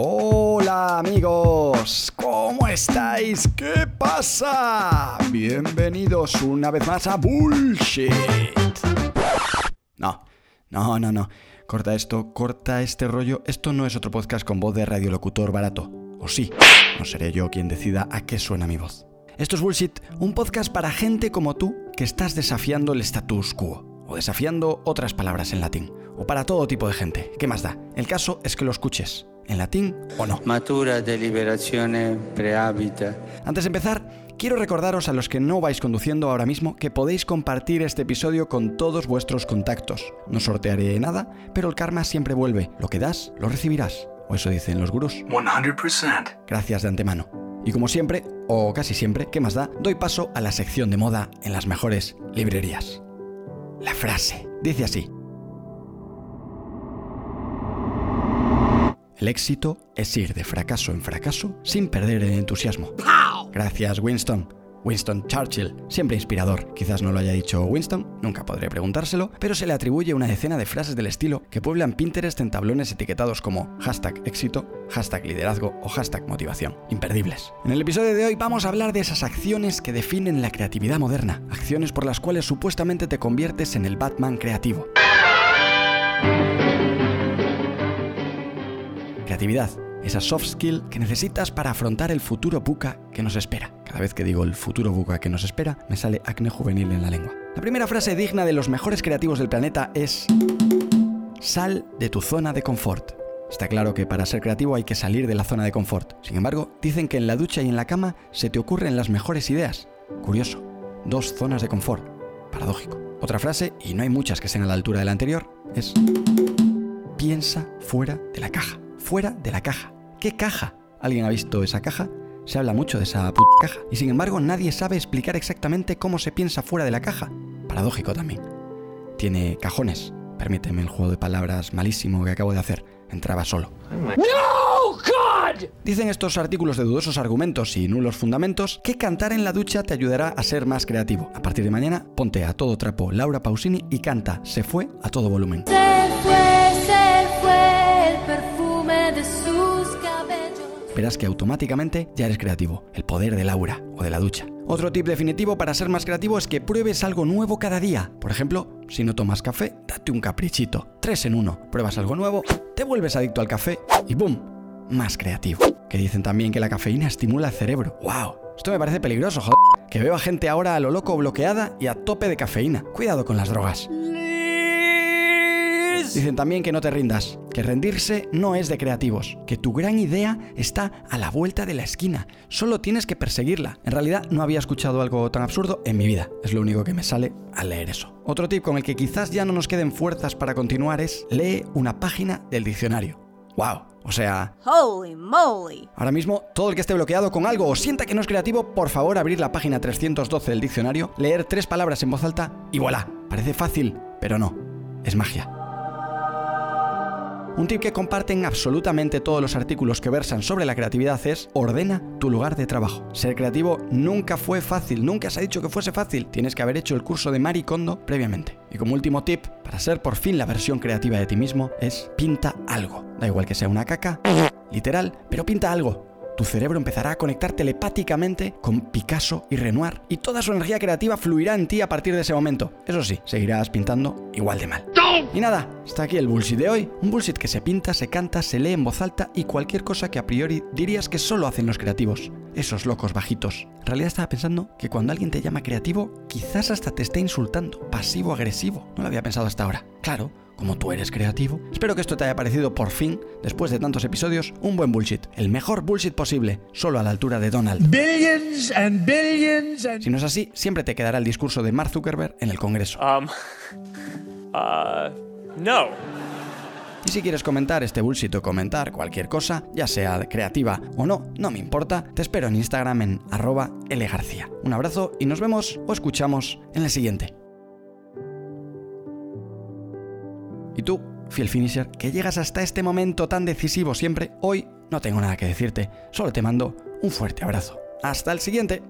Hola amigos, ¿cómo estáis? ¿Qué pasa? Bienvenidos una vez más a Bullshit. No, no, no, no. Corta esto, corta este rollo. Esto no es otro podcast con voz de radiolocutor barato. O sí, no seré yo quien decida a qué suena mi voz. Esto es Bullshit, un podcast para gente como tú que estás desafiando el status quo o desafiando otras palabras en latín, o para todo tipo de gente. ¿Qué más da? El caso es que lo escuches en latín o no. Matura deliberazione prehabita. Antes de empezar, quiero recordaros a los que no vais conduciendo ahora mismo que podéis compartir este episodio con todos vuestros contactos. No sortearé nada, pero el karma siempre vuelve. Lo que das, lo recibirás. O eso dicen los gurús. 100%. Gracias de antemano. Y como siempre, o casi siempre, ¿qué más da? Doy paso a la sección de moda en las mejores librerías. La frase dice así. El éxito es ir de fracaso en fracaso sin perder el entusiasmo. Gracias, Winston. Winston Churchill, siempre inspirador. Quizás no lo haya dicho Winston, nunca podré preguntárselo, pero se le atribuye una decena de frases del estilo que pueblan Pinterest en tablones etiquetados como hashtag éxito, hashtag liderazgo o hashtag motivación. Imperdibles. En el episodio de hoy vamos a hablar de esas acciones que definen la creatividad moderna, acciones por las cuales supuestamente te conviertes en el Batman creativo. Creatividad, esa soft skill que necesitas para afrontar el futuro buca que nos espera. Cada vez que digo el futuro buca que nos espera, me sale acné juvenil en la lengua. La primera frase digna de los mejores creativos del planeta es Sal de tu zona de confort. Está claro que para ser creativo hay que salir de la zona de confort. Sin embargo, dicen que en la ducha y en la cama se te ocurren las mejores ideas. Curioso. Dos zonas de confort. Paradójico. Otra frase, y no hay muchas que sean a la altura de la anterior, es piensa fuera de la caja. Fuera de la caja. ¿Qué caja? ¿Alguien ha visto esa caja? Se habla mucho de esa puta caja. Y sin embargo nadie sabe explicar exactamente cómo se piensa fuera de la caja. Paradójico también. Tiene cajones. Permíteme el juego de palabras malísimo que acabo de hacer. Entraba solo. Dicen estos artículos de dudosos argumentos y nulos fundamentos que cantar en la ducha te ayudará a ser más creativo. A partir de mañana, ponte a todo trapo Laura Pausini y canta Se fue a todo volumen. Se fue, se fue el cabellos. Verás que automáticamente ya eres creativo. El poder de Laura o de la ducha. Otro tip definitivo para ser más creativo es que pruebes algo nuevo cada día. Por ejemplo, si no tomas café, date un caprichito. Tres en uno. Pruebas algo nuevo, te vuelves adicto al café y ¡boom! Más creativo. Que dicen también que la cafeína estimula el cerebro. ¡Wow! Esto me parece peligroso, joder. Que veo a gente ahora a lo loco bloqueada y a tope de cafeína. Cuidado con las drogas. Dicen también que no te rindas, que rendirse no es de creativos, que tu gran idea está a la vuelta de la esquina, solo tienes que perseguirla. En realidad no había escuchado algo tan absurdo en mi vida, es lo único que me sale al leer eso. Otro tip con el que quizás ya no nos queden fuerzas para continuar es lee una página del diccionario. ¡Wow! O sea, Holy moly. Ahora mismo, todo el que esté bloqueado con algo o sienta que no es creativo, por favor abrir la página 312 del diccionario, leer tres palabras en voz alta y voilà. Parece fácil, pero no. Es magia. Un tip que comparten absolutamente todos los artículos que versan sobre la creatividad es ordena tu lugar de trabajo. Ser creativo nunca fue fácil, nunca se ha dicho que fuese fácil. Tienes que haber hecho el curso de Marie Kondo previamente. Y como último tip, para ser por fin la versión creativa de ti mismo, es pinta algo. Da igual que sea una caca, literal, pero pinta algo. Tu cerebro empezará a conectar telepáticamente con Picasso y Renoir y toda su energía creativa fluirá en ti a partir de ese momento. Eso sí, seguirás pintando igual de mal. Y nada, está aquí el bullshit de hoy. Un bullshit que se pinta, se canta, se lee en voz alta y cualquier cosa que a priori dirías que solo hacen los creativos. Esos locos bajitos. En realidad estaba pensando que cuando alguien te llama creativo, quizás hasta te esté insultando. Pasivo-agresivo. No lo había pensado hasta ahora. Claro, como tú eres creativo. Espero que esto te haya parecido por fin, después de tantos episodios, un buen bullshit. El mejor bullshit posible, solo a la altura de Donald. Billions and billions and Si no es así, siempre te quedará el discurso de Mark Zuckerberg en el Congreso. Um, uh, no. Y si quieres comentar este bullshit o comentar cualquier cosa, ya sea creativa o no, no me importa, te espero en Instagram en arroba lgarcía. Un abrazo y nos vemos o escuchamos en el siguiente. Y tú, fiel finisher, que llegas hasta este momento tan decisivo siempre, hoy no tengo nada que decirte, solo te mando un fuerte abrazo. Hasta el siguiente.